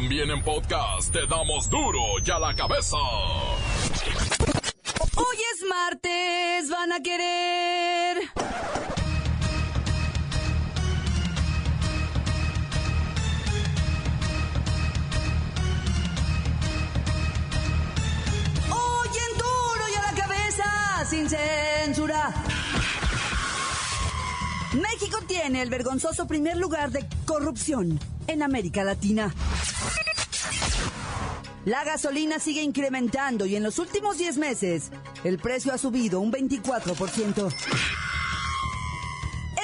También en podcast te damos duro y a la cabeza. Hoy es martes, van a querer. Hoy en duro y a la cabeza, sin censura. México tiene el vergonzoso primer lugar de corrupción en América Latina. La gasolina sigue incrementando y en los últimos 10 meses el precio ha subido un 24%.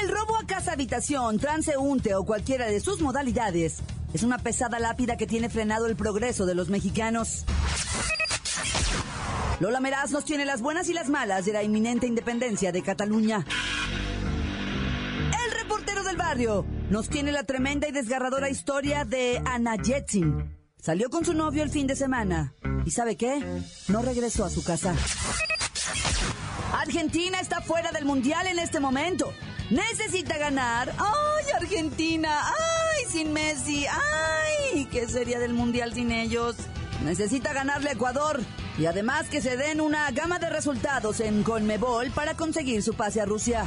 El robo a casa habitación, transeúnte o cualquiera de sus modalidades es una pesada lápida que tiene frenado el progreso de los mexicanos. Lola Meraz nos tiene las buenas y las malas de la inminente independencia de Cataluña. El reportero del barrio nos tiene la tremenda y desgarradora historia de Ana Jetsin. Salió con su novio el fin de semana. ¿Y sabe qué? No regresó a su casa. Argentina está fuera del Mundial en este momento. Necesita ganar. ¡Ay, Argentina! ¡Ay, sin Messi! ¡Ay! ¿Qué sería del Mundial sin ellos? Necesita ganarle a Ecuador. Y además que se den una gama de resultados en Conmebol para conseguir su pase a Rusia.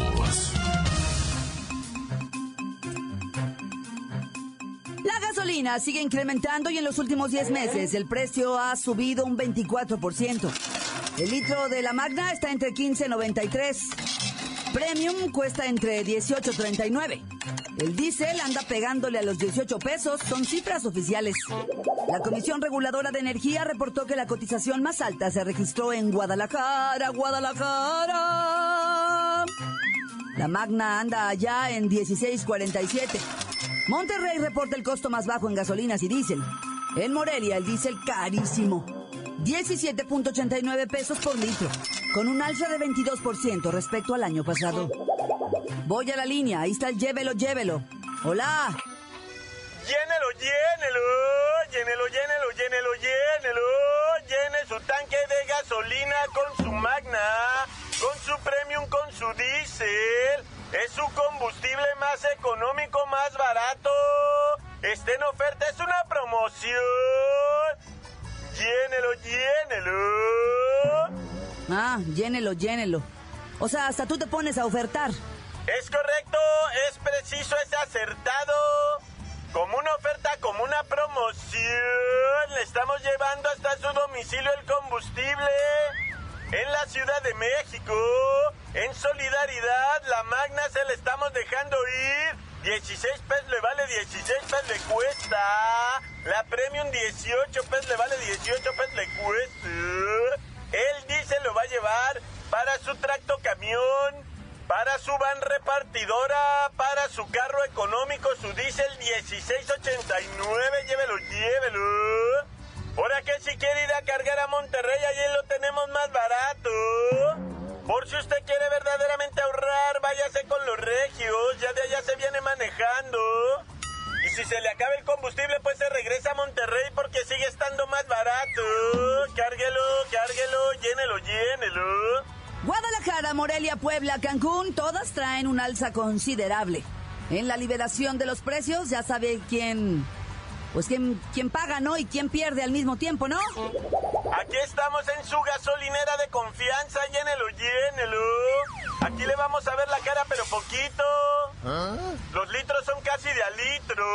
Gasolina sigue incrementando y en los últimos 10 meses el precio ha subido un 24%. El litro de la Magna está entre 15.93. Premium cuesta entre 18.39. El diésel anda pegándole a los 18 pesos, son cifras oficiales. La Comisión Reguladora de Energía reportó que la cotización más alta se registró en Guadalajara, Guadalajara. La Magna anda allá en 16.47. Monterrey reporta el costo más bajo en gasolinas y diésel. En Morelia el diésel carísimo. 17.89 pesos por litro, con un alza de 22% respecto al año pasado. Voy a la línea, ahí está el llévelo, llévelo. Hola. Llénelo, llénelo, llénelo, llénelo, llénelo, llénelo. Llene su tanque de gasolina con su magna, con su premium, con su diésel. Es su combustible más económico, más barato. Está en oferta, es una promoción. Llénelo, llénelo. Ah, llénelo, llénelo. O sea, hasta tú te pones a ofertar. Es correcto, es preciso, es acertado. Como una oferta, como una promoción. Le estamos llevando hasta su domicilio el combustible. En la Ciudad de México. En solidaridad, la Magna se le estamos dejando ir. 16 pesos le vale 16 pesos le cuesta. La Premium 18 pesos le vale 18 pesos le cuesta. El diésel lo va a llevar para su tracto camión, para su van repartidora, para su carro económico, su diésel 1689. Llévelo, llévelo. Ahora que si quiere ir a cargar a Monterrey, allí lo tenemos más barato. Por si usted quiere verdaderamente ahorrar, váyase con los regios, ya de allá se viene manejando. Y si se le acaba el combustible, pues se regresa a Monterrey porque sigue estando más barato. Cárguelo, cárguelo, llénelo, llénelo. Guadalajara, Morelia, Puebla, Cancún, todas traen un alza considerable. En la liberación de los precios, ya sabe quién pues quién, quién paga, ¿no? Y quién pierde al mismo tiempo, ¿no? Aquí estamos en su gasolinera de confianza, llénelo, llénelo. Aquí le vamos a ver la cara, pero poquito. Los litros son casi de a litro.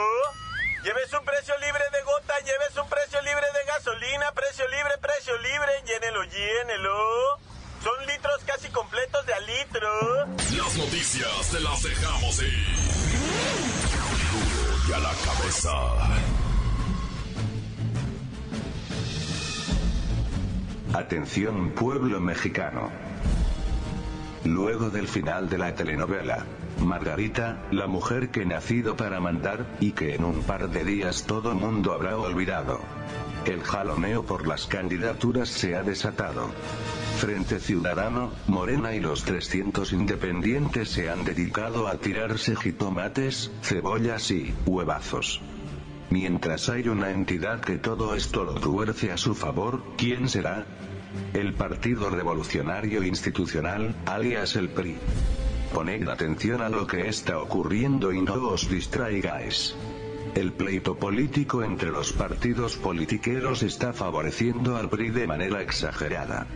Lleve su precio libre de gota, lleve su precio libre de gasolina, precio libre, precio libre, llénelo, llénelo. Son litros casi completos de a litro. Las noticias te las dejamos ir. Y a la cabeza. Atención pueblo mexicano. Luego del final de la telenovela, Margarita, la mujer que nacido para mandar, y que en un par de días todo mundo habrá olvidado. El jaloneo por las candidaturas se ha desatado. Frente Ciudadano, Morena y los 300 independientes se han dedicado a tirarse jitomates, cebollas y huevazos. Mientras hay una entidad que todo esto lo tuerce a su favor, ¿quién será? El Partido Revolucionario Institucional, alias el PRI. Poned atención a lo que está ocurriendo y no os distraigáis. El pleito político entre los partidos politiqueros está favoreciendo al PRI de manera exagerada.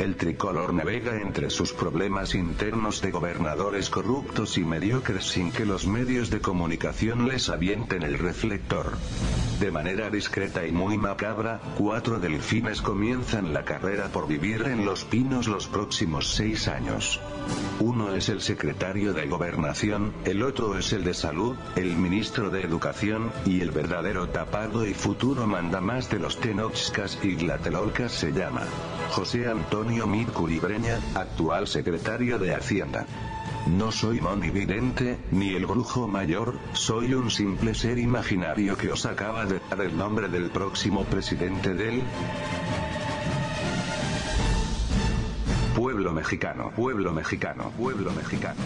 El tricolor navega entre sus problemas internos de gobernadores corruptos y mediocres sin que los medios de comunicación les avienten el reflector. De manera discreta y muy macabra, cuatro delfines comienzan la carrera por vivir en Los Pinos los próximos seis años. Uno es el secretario de Gobernación, el otro es el de Salud, el ministro de Educación, y el verdadero tapado y futuro mandamás de los Tenochcas y Tlatelolcas se llama José Antonio Breña, actual secretario de Hacienda. No soy monividente, ni el brujo mayor, soy un simple ser imaginario que os acaba de dar el nombre del próximo presidente del pueblo mexicano, pueblo mexicano, pueblo mexicano.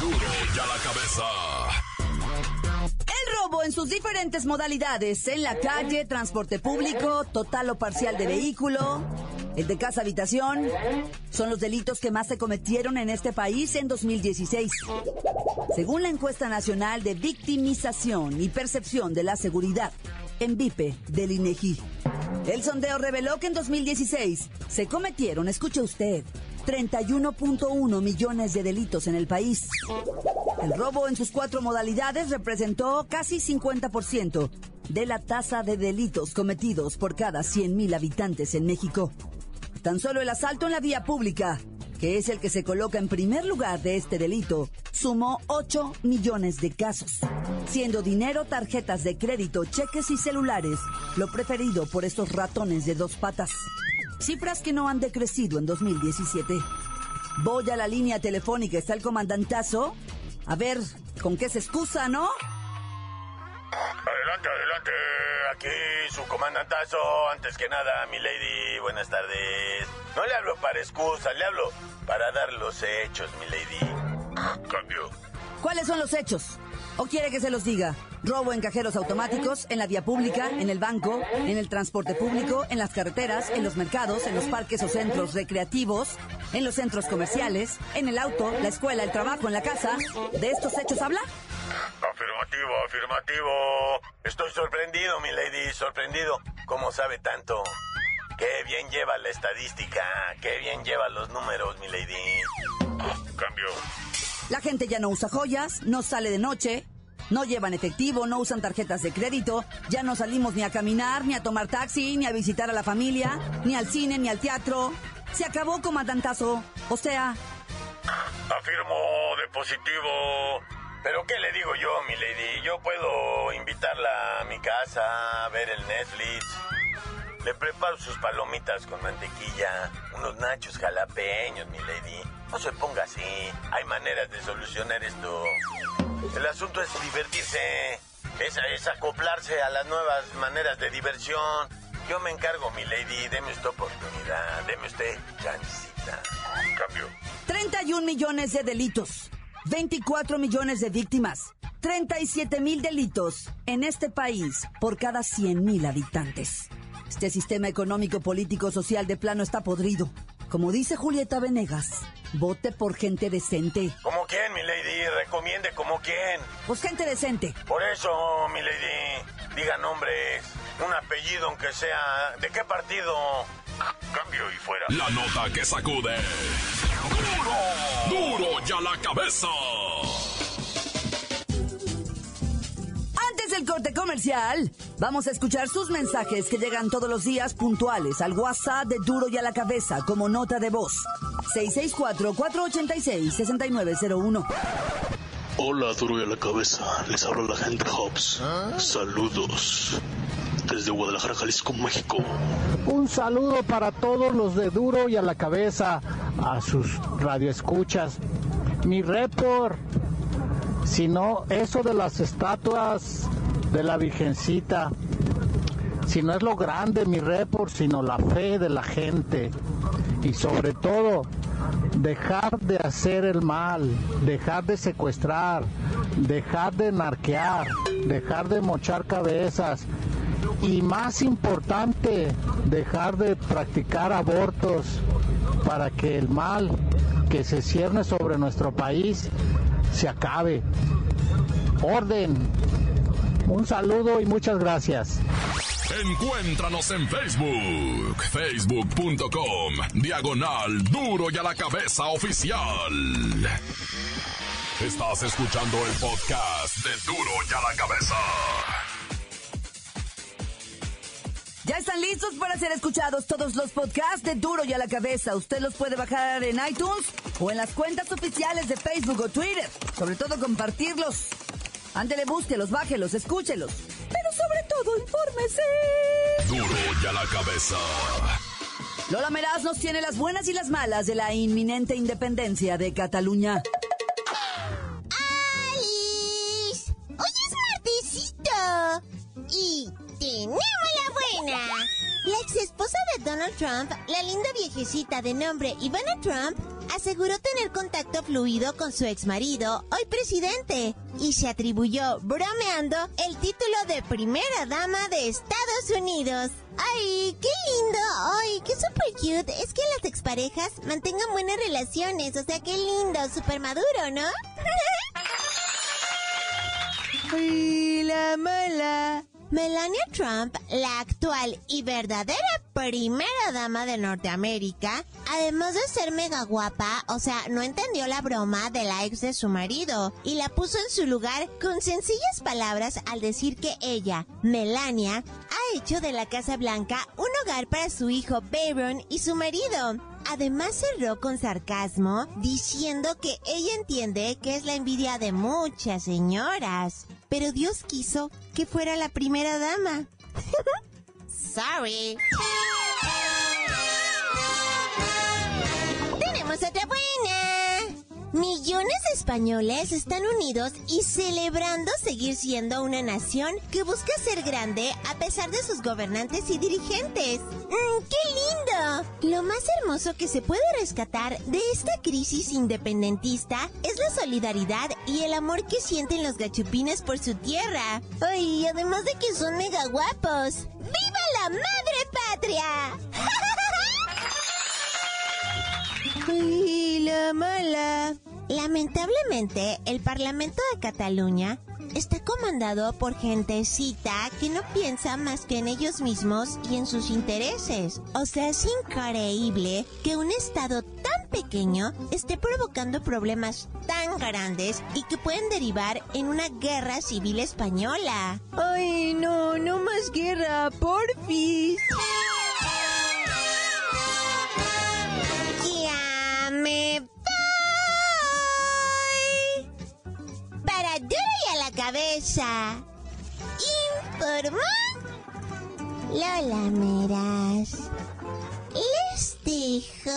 Duro ya la cabeza. El robo en sus diferentes modalidades, en la calle, transporte público, total o parcial de vehículo, el de casa habitación, son los delitos que más se cometieron en este país en 2016. Según la encuesta nacional de victimización y percepción de la seguridad, en VIPE del INEGI. El sondeo reveló que en 2016 se cometieron, escuche usted, 31.1 millones de delitos en el país. El robo en sus cuatro modalidades representó casi 50% de la tasa de delitos cometidos por cada 100.000 habitantes en México. Tan solo el asalto en la vía pública, que es el que se coloca en primer lugar de este delito, sumó 8 millones de casos, siendo dinero, tarjetas de crédito, cheques y celulares lo preferido por estos ratones de dos patas. Cifras que no han decrecido en 2017. Voy a la línea telefónica, está el comandantazo. A ver, ¿con qué se excusa, no? Adelante, adelante. Aquí su comandantazo. Antes que nada, mi lady, buenas tardes. No le hablo para excusas, le hablo para dar los hechos, mi lady. Cambio. ¿Cuáles son los hechos? ¿O quiere que se los diga? Robo en cajeros automáticos, en la vía pública, en el banco, en el transporte público, en las carreteras, en los mercados, en los parques o centros recreativos, en los centros comerciales, en el auto, la escuela, el trabajo, en la casa. ¿De estos hechos habla? Afirmativo, afirmativo. Estoy sorprendido, mi lady, sorprendido. ¿Cómo sabe tanto? Qué bien lleva la estadística, qué bien lleva los números, mi lady. Cambio. La gente ya no usa joyas, no sale de noche, no llevan efectivo, no usan tarjetas de crédito, ya no salimos ni a caminar, ni a tomar taxi, ni a visitar a la familia, ni al cine, ni al teatro. Se acabó, comandantazo. O sea... Afirmo de positivo. Pero ¿qué le digo yo, mi lady? Yo puedo invitarla a mi casa a ver el Netflix. Le preparo sus palomitas con mantequilla, unos nachos jalapeños, mi lady. No se ponga así. Hay maneras de solucionar esto. El asunto es divertirse. Es, acoplarse a las nuevas maneras de diversión. Yo me encargo, mi lady. Deme usted oportunidad. Deme usted chancita. Cambio. 31 millones de delitos, 24 millones de víctimas, 37 mil delitos en este país por cada 100 mil habitantes. Este sistema económico, político, social de plano está podrido. Como dice Julieta Venegas, vote por gente decente. ¿Como quién, mi lady? Recomiende como quién. Pues gente decente. Por eso, mi lady, diga nombres. Un apellido, aunque sea. ¿De qué partido? Cambio y fuera. La nota que sacude. ¡Duro! ¡Duro ya la cabeza! Antes del corte comercial, vamos a escuchar sus mensajes que llegan todos los días puntuales al WhatsApp de Duro y a la cabeza como nota de voz. 664-486-6901. Hola, duro y a la cabeza. Les habla la gente Hobbs. Saludos. Desde Guadalajara, Jalisco, México. Un saludo para todos los de Duro y a la cabeza, a sus radioescuchas. Mi report, sino eso de las estatuas de la Virgencita. Si no es lo grande mi report, sino la fe de la gente. Y sobre todo, dejar de hacer el mal, dejar de secuestrar, dejar de narquear, dejar de mochar cabezas y más importante, dejar de practicar abortos para que el mal que se cierne sobre nuestro país se acabe. Orden. Un saludo y muchas gracias. Encuéntranos en Facebook, facebook.com, diagonal duro y a la cabeza oficial. Estás escuchando el podcast de duro y a la cabeza. Ya están listos para ser escuchados todos los podcasts de Duro y a la cabeza. Usted los puede bajar en iTunes o en las cuentas oficiales de Facebook o Twitter. Sobre todo compartirlos. Ándele, búsquelos, bájelos, escúchelos. Pero sobre todo, infórmese. Duro y a la cabeza. Lola Meraz nos tiene las buenas y las malas de la inminente independencia de Cataluña. ¡Alice! ¡Hoy es martesito! Y tenemos La ex esposa de Donald Trump, la linda viejecita de nombre Ivana Trump, aseguró tener contacto fluido con su ex marido, hoy presidente, y se atribuyó, bromeando, el título de primera dama de Estados Unidos. ¡Ay, qué lindo! ¡Ay, qué super cute! Es que las exparejas mantengan buenas relaciones, o sea, qué lindo, super maduro, ¿no? ¡Ay, la mala! Melania Trump, la actual y verdadera primera dama de Norteamérica, además de ser mega guapa, o sea, no entendió la broma de la ex de su marido y la puso en su lugar con sencillas palabras al decir que ella, Melania, ha hecho de la Casa Blanca un hogar para su hijo Baron y su marido. Además cerró con sarcasmo diciendo que ella entiende que es la envidia de muchas señoras, pero Dios quiso que fuera la primera dama. Sorry. Millones de españoles están unidos y celebrando seguir siendo una nación que busca ser grande a pesar de sus gobernantes y dirigentes. Mm, ¡Qué lindo! Lo más hermoso que se puede rescatar de esta crisis independentista es la solidaridad y el amor que sienten los gachupines por su tierra. Ay, además de que son mega guapos. ¡Viva la madre patria! Ay, la mala. Lamentablemente, el Parlamento de Cataluña está comandado por gentecita que no piensa más que en ellos mismos y en sus intereses. O sea, es increíble que un estado tan pequeño esté provocando problemas tan grandes y que pueden derivar en una guerra civil española. Ay, no, no más guerra, porfis. Cabeza. Informó Lola Meras. Les dejo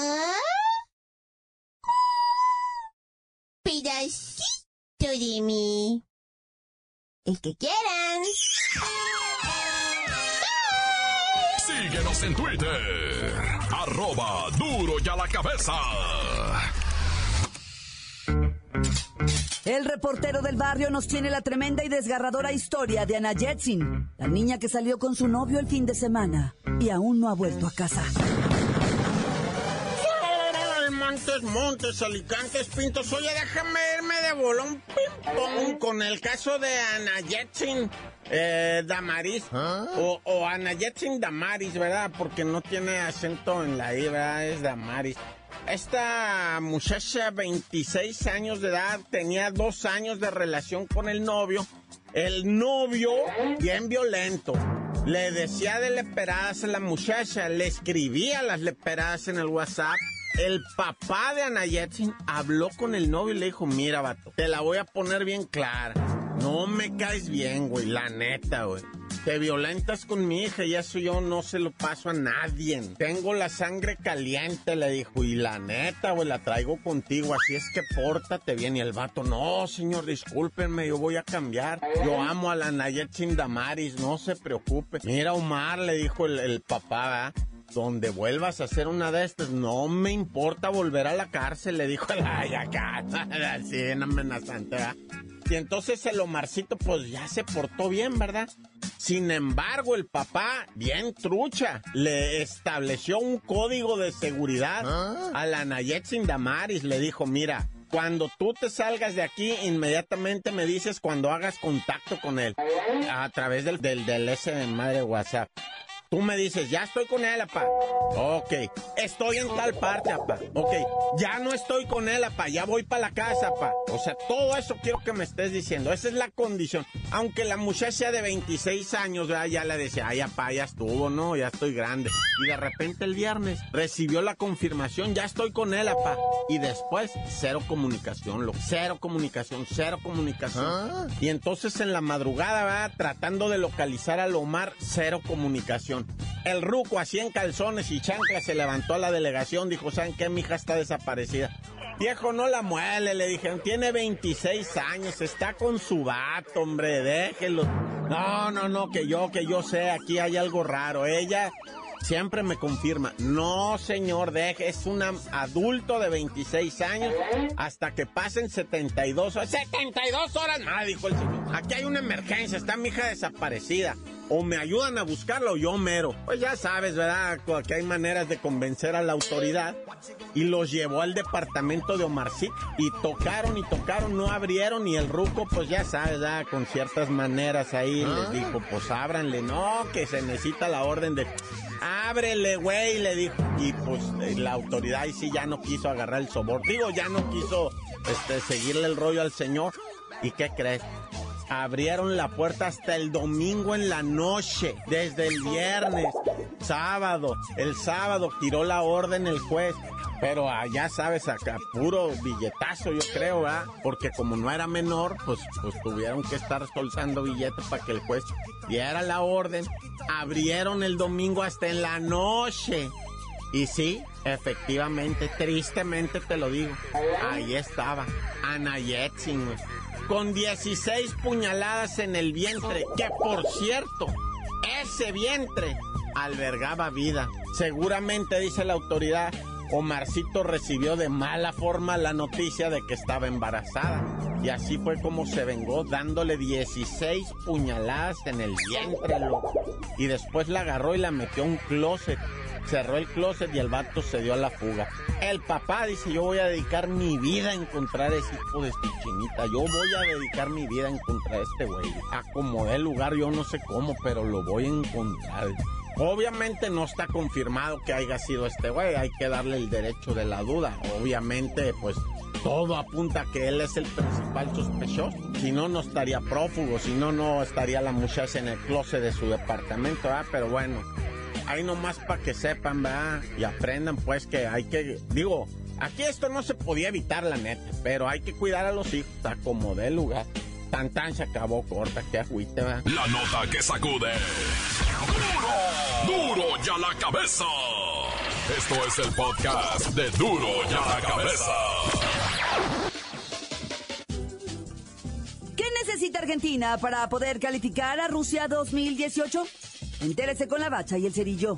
pedacito de mí. El que quieran. Síguenos en Twitter. Arroba duro y a la cabeza. El reportero del barrio nos tiene la tremenda y desgarradora historia de Ana Jetsin, la niña que salió con su novio el fin de semana y aún no ha vuelto a casa. Montes, Montes, Alicantes, Pintos. Oye, déjame irme de bolón ping pong con el caso de Ana Jetsin eh, Damaris. O, o Ana Jetsin Damaris, ¿verdad? Porque no tiene acento en la I, ¿verdad? Es Damaris. Esta muchacha, 26 años de edad, tenía dos años de relación con el novio. El novio, bien violento, le decía de leperadas a la muchacha, le escribía las leperadas en el WhatsApp. El papá de Ana Yetsin habló con el novio y le dijo, mira, vato, te la voy a poner bien clara. No me caes bien, güey, la neta, güey. Te violentas con mi hija y eso yo no se lo paso a nadie. Tengo la sangre caliente, le dijo, y la neta, güey, la traigo contigo, así es que pórtate bien. Y el vato, no, señor, discúlpenme, yo voy a cambiar. Yo amo a la Nayet Chindamaris, no se preocupe. Mira, Omar, le dijo el, papá, donde vuelvas a hacer una de estas, no me importa volver a la cárcel, le dijo el ay acá, así en amenazante, ¿verdad? Y entonces el Omarcito, pues ya se portó bien, ¿verdad? Sin embargo, el papá, bien trucha, le estableció un código de seguridad a la Nayet Sindamaris. Le dijo, mira, cuando tú te salgas de aquí, inmediatamente me dices cuando hagas contacto con él. A través del, del, del ese madre WhatsApp. Tú me dices, ya estoy con él, apá. Ok. Estoy en tal parte, apá. Ok. Ya no estoy con él, apá. Ya voy para la casa, apá. O sea, todo eso quiero que me estés diciendo. Esa es la condición. Aunque la muchacha de 26 años ¿verdad? ya le decía, ay, apá, ya estuvo, no, ya estoy grande. Y de repente el viernes recibió la confirmación, ya estoy con él, apá. Y después, cero comunicación, lo Cero comunicación, cero comunicación. Y entonces en la madrugada, ¿verdad? Tratando de localizar al Omar, cero comunicación. El ruco así en calzones y chanclas se levantó a la delegación, dijo, ¿saben qué? Mi hija está desaparecida. Viejo, no la muele, le dijeron, tiene 26 años, está con su vato, hombre, déjelo. No, no, no, que yo, que yo sé, aquí hay algo raro. Ella siempre me confirma, no señor, deje, es un adulto de 26 años hasta que pasen 72 horas. 72 horas más, dijo el señor. Aquí hay una emergencia, está mi hija desaparecida. O me ayudan a buscarlo o yo mero. Pues ya sabes, ¿verdad? Que hay maneras de convencer a la autoridad. Y los llevó al departamento de Omarcito. Y tocaron y tocaron, no abrieron. Y el ruco, pues ya sabes, ¿verdad? Con ciertas maneras ahí les dijo, pues ábranle. No, que se necesita la orden de ábrele, güey, le dijo. Y pues eh, la autoridad ahí sí ya no quiso agarrar el sobor. Digo, ya no quiso este, seguirle el rollo al señor. ¿Y qué crees? Abrieron la puerta hasta el domingo en la noche, desde el viernes, sábado. El sábado tiró la orden el juez. Pero allá sabes, acá puro billetazo, yo creo, ¿verdad? Porque como no era menor, pues, pues tuvieron que estar soltando billetes para que el juez diera la orden. Abrieron el domingo hasta en la noche. Y sí, efectivamente, tristemente te lo digo, ahí estaba, Ana Yetzin, con 16 puñaladas en el vientre, que por cierto, ese vientre albergaba vida. Seguramente, dice la autoridad, Omarcito recibió de mala forma la noticia de que estaba embarazada. Y así fue como se vengó, dándole 16 puñaladas en el vientre, loco. Y después la agarró y la metió a un closet. Cerró el closet y el vato se dio a la fuga. El papá dice, yo voy a dedicar mi vida a encontrar ese hijo de chinita. Yo voy a dedicar mi vida a encontrar a este güey. Acomodé el lugar, yo no sé cómo, pero lo voy a encontrar. Obviamente no está confirmado que haya sido este güey, hay que darle el derecho de la duda. Obviamente, pues todo apunta a que él es el principal sospechoso. Si no, no estaría prófugo, si no, no estaría la muchacha en el closet de su departamento, ¿verdad? Pero bueno, ahí nomás para que sepan, ¿verdad? Y aprendan, pues, que hay que, digo, aquí esto no se podía evitar, la neta, pero hay que cuidar a los hijos, a como de lugar. Tan tan se acabó corta, que agüite, ¿verdad? La nota que sacude. ¡Duro! ¡Duro ya la cabeza! Esto es el podcast de Duro ya la cabeza. ¿Qué necesita Argentina para poder calificar a Rusia 2018? Entérese con la bacha y el cerillo.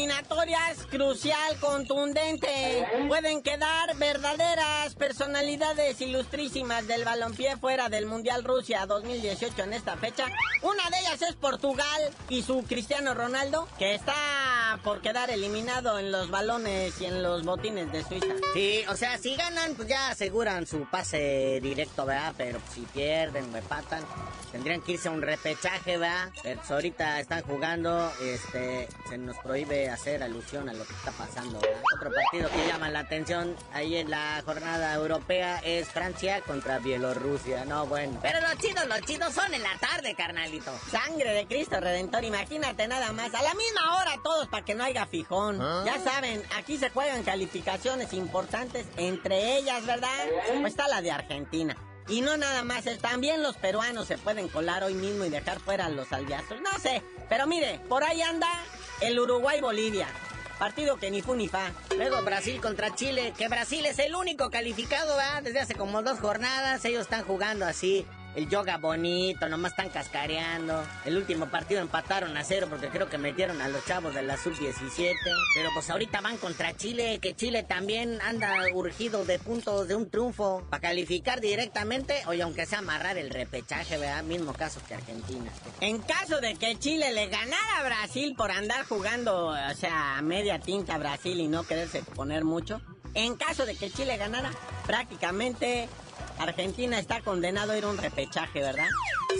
Eliminatorias crucial, contundente. Pueden quedar verdaderas personalidades ilustrísimas del balompié fuera del Mundial Rusia 2018 en esta fecha. Una de ellas es Portugal y su Cristiano Ronaldo, que está por quedar eliminado en los balones y en los botines de Suiza. Sí, o sea, si ganan, pues ya aseguran su pase directo, ¿verdad? Pero si pierden o empatan, tendrían que irse a un repechaje, ¿verdad? Pero pues ahorita están jugando, este, se nos prohíbe hacer alusión a lo que está pasando, ¿verdad? Otro partido que llama la atención ahí en la jornada europea es Francia contra Bielorrusia, no, bueno. Pero los chidos, los chidos son en la tarde, carnalito. Sangre de Cristo Redentor, imagínate nada más. A la misma hora todos para que no haya fijón. Ya saben, aquí se juegan calificaciones importantes, entre ellas, ¿verdad? Pues está la de Argentina. Y no nada más, también los peruanos se pueden colar hoy mismo y dejar fuera a los albiazos. No sé, pero mire, por ahí anda el Uruguay-Bolivia. Partido que ni fu ni fa. Luego Brasil contra Chile, que Brasil es el único calificado. Desde hace como dos jornadas ellos están jugando así el yoga bonito, nomás están cascareando. El último partido empataron a cero porque creo que metieron a los chavos de la sub-17. Pero pues ahorita van contra Chile, que Chile también anda urgido de puntos de un triunfo para calificar directamente, o aunque sea amarrar el repechaje, ¿verdad? Mismo caso que Argentina. En caso de que Chile le ganara a Brasil por andar jugando, o sea, a media tinta a Brasil y no quererse poner mucho, en caso de que Chile ganara, prácticamente Argentina está condenado a ir a un repechaje, ¿verdad?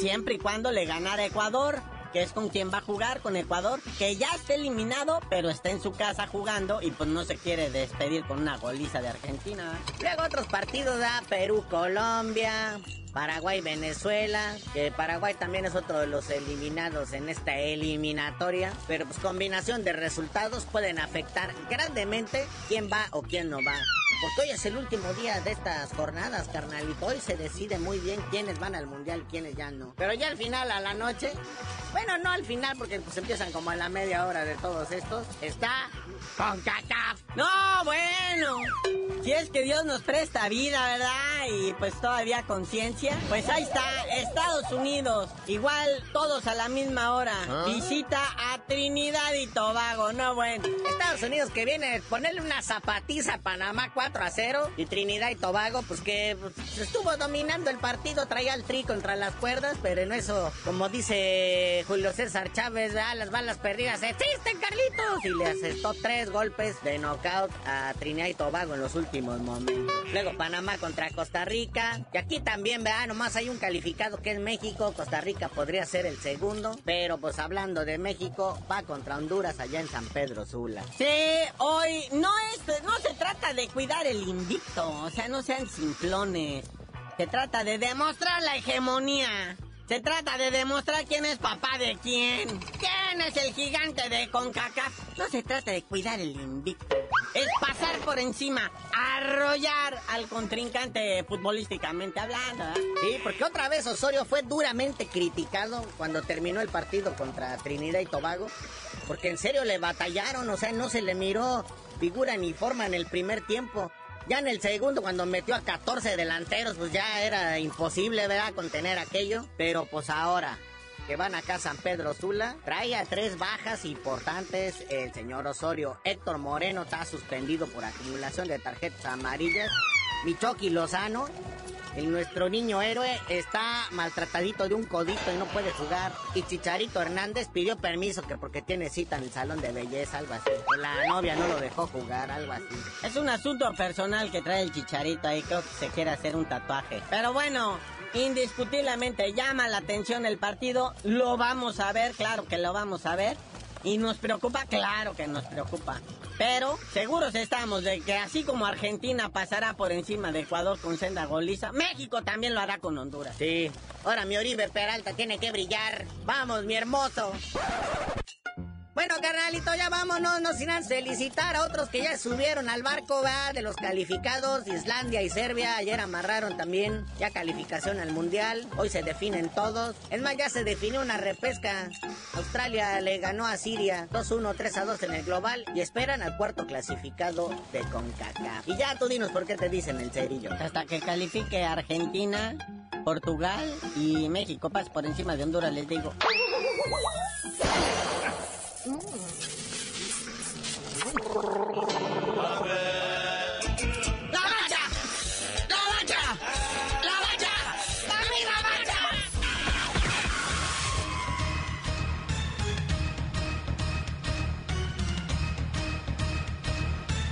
Siempre y cuando le ganara Ecuador, que es con quien va a jugar, con Ecuador, que ya está eliminado, pero está en su casa jugando y pues no se quiere despedir con una goliza de Argentina. Luego otros partidos, ¿verdad? Perú, Colombia, Paraguay, Venezuela, que Paraguay también es otro de los eliminados en esta eliminatoria, pero pues combinación de resultados pueden afectar grandemente quién va o quién no va. Porque hoy es el último día de estas jornadas, carnalito. Hoy se decide muy bien quiénes van al mundial, quiénes ya no. Pero ya al final, a la noche, bueno, no al final, porque pues empiezan como a la media hora de todos estos, está con caca. No, bueno. Si es que Dios nos presta vida, ¿verdad? Y pues todavía conciencia. Pues ahí está, Estados Unidos. Igual todos a la misma hora. ¿Ah? Visita a Trinidad y Tobago, no bueno. Estados Unidos que viene a ponerle una zapatiza a Panamá 4 a 0. Y Trinidad y Tobago, pues que pues, estuvo dominando el partido, traía el tri contra las cuerdas, pero en eso, como dice Julio César Chávez, ¿verdad? las balas perdidas existen, Carlitos. Y le asestó tres golpes de knockout a Trinidad y Tobago en los últimos momentos. Luego Panamá contra Costa Rica. Y aquí también, Nomás hay un calificado que es México. Costa Rica podría ser el segundo. Pero pues hablando de México, va contra Honduras allá en San Pedro Sula. Sí, hoy no es, no se trata de cuidar el invicto. O sea, no sean simplones. Se trata de demostrar la hegemonía. Se trata de demostrar quién es papá de quién. ¿Quién es el gigante de CONCACAF? No se trata de cuidar el invicto. Es pasar por encima, arrollar al contrincante futbolísticamente hablando. ¿eh? Sí, porque otra vez Osorio fue duramente criticado cuando terminó el partido contra Trinidad y Tobago. Porque en serio le batallaron, o sea, no se le miró figura ni forma en el primer tiempo. Ya en el segundo, cuando metió a 14 delanteros, pues ya era imposible, ¿verdad?, contener aquello. Pero pues ahora que van acá a San Pedro Sula, trae a tres bajas importantes el señor Osorio. Héctor Moreno está suspendido por acumulación de tarjetas amarillas. Michoki Lozano el nuestro niño héroe está maltratadito de un codito y no puede jugar. Y Chicharito Hernández pidió permiso que porque tiene cita en el salón de belleza, algo así. La novia no lo dejó jugar, algo así. Es un asunto personal que trae el Chicharito ahí, creo que se quiere hacer un tatuaje. Pero bueno, indiscutiblemente llama la atención el partido. Lo vamos a ver, claro que lo vamos a ver. ¿Y nos preocupa? Claro que nos preocupa. Pero seguros estamos de que así como Argentina pasará por encima de Ecuador con senda goliza, México también lo hará con Honduras. Sí. Ahora mi Oribe Peralta tiene que brillar. Vamos, mi hermoso. Bueno, carnalito, ya vámonos, no sin felicitar a otros que ya subieron al barco, va, de los calificados, Islandia y Serbia, ayer amarraron también ya calificación al Mundial, hoy se definen todos, es más, ya se definió una repesca, Australia le ganó a Siria 2-1, 3-2 en el global y esperan al cuarto clasificado de CONCACAF. Y ya tú dinos por qué te dicen el cerillo. Hasta que califique Argentina, Portugal y México, pas por encima de Honduras, les digo.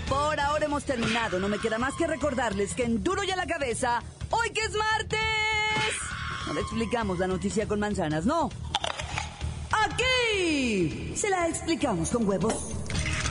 Por ahora hemos terminado. No me queda más que recordarles que en Duro y a la Cabeza, hoy que es martes. No le explicamos la noticia con manzanas, no. Aquí se la explicamos con huevos.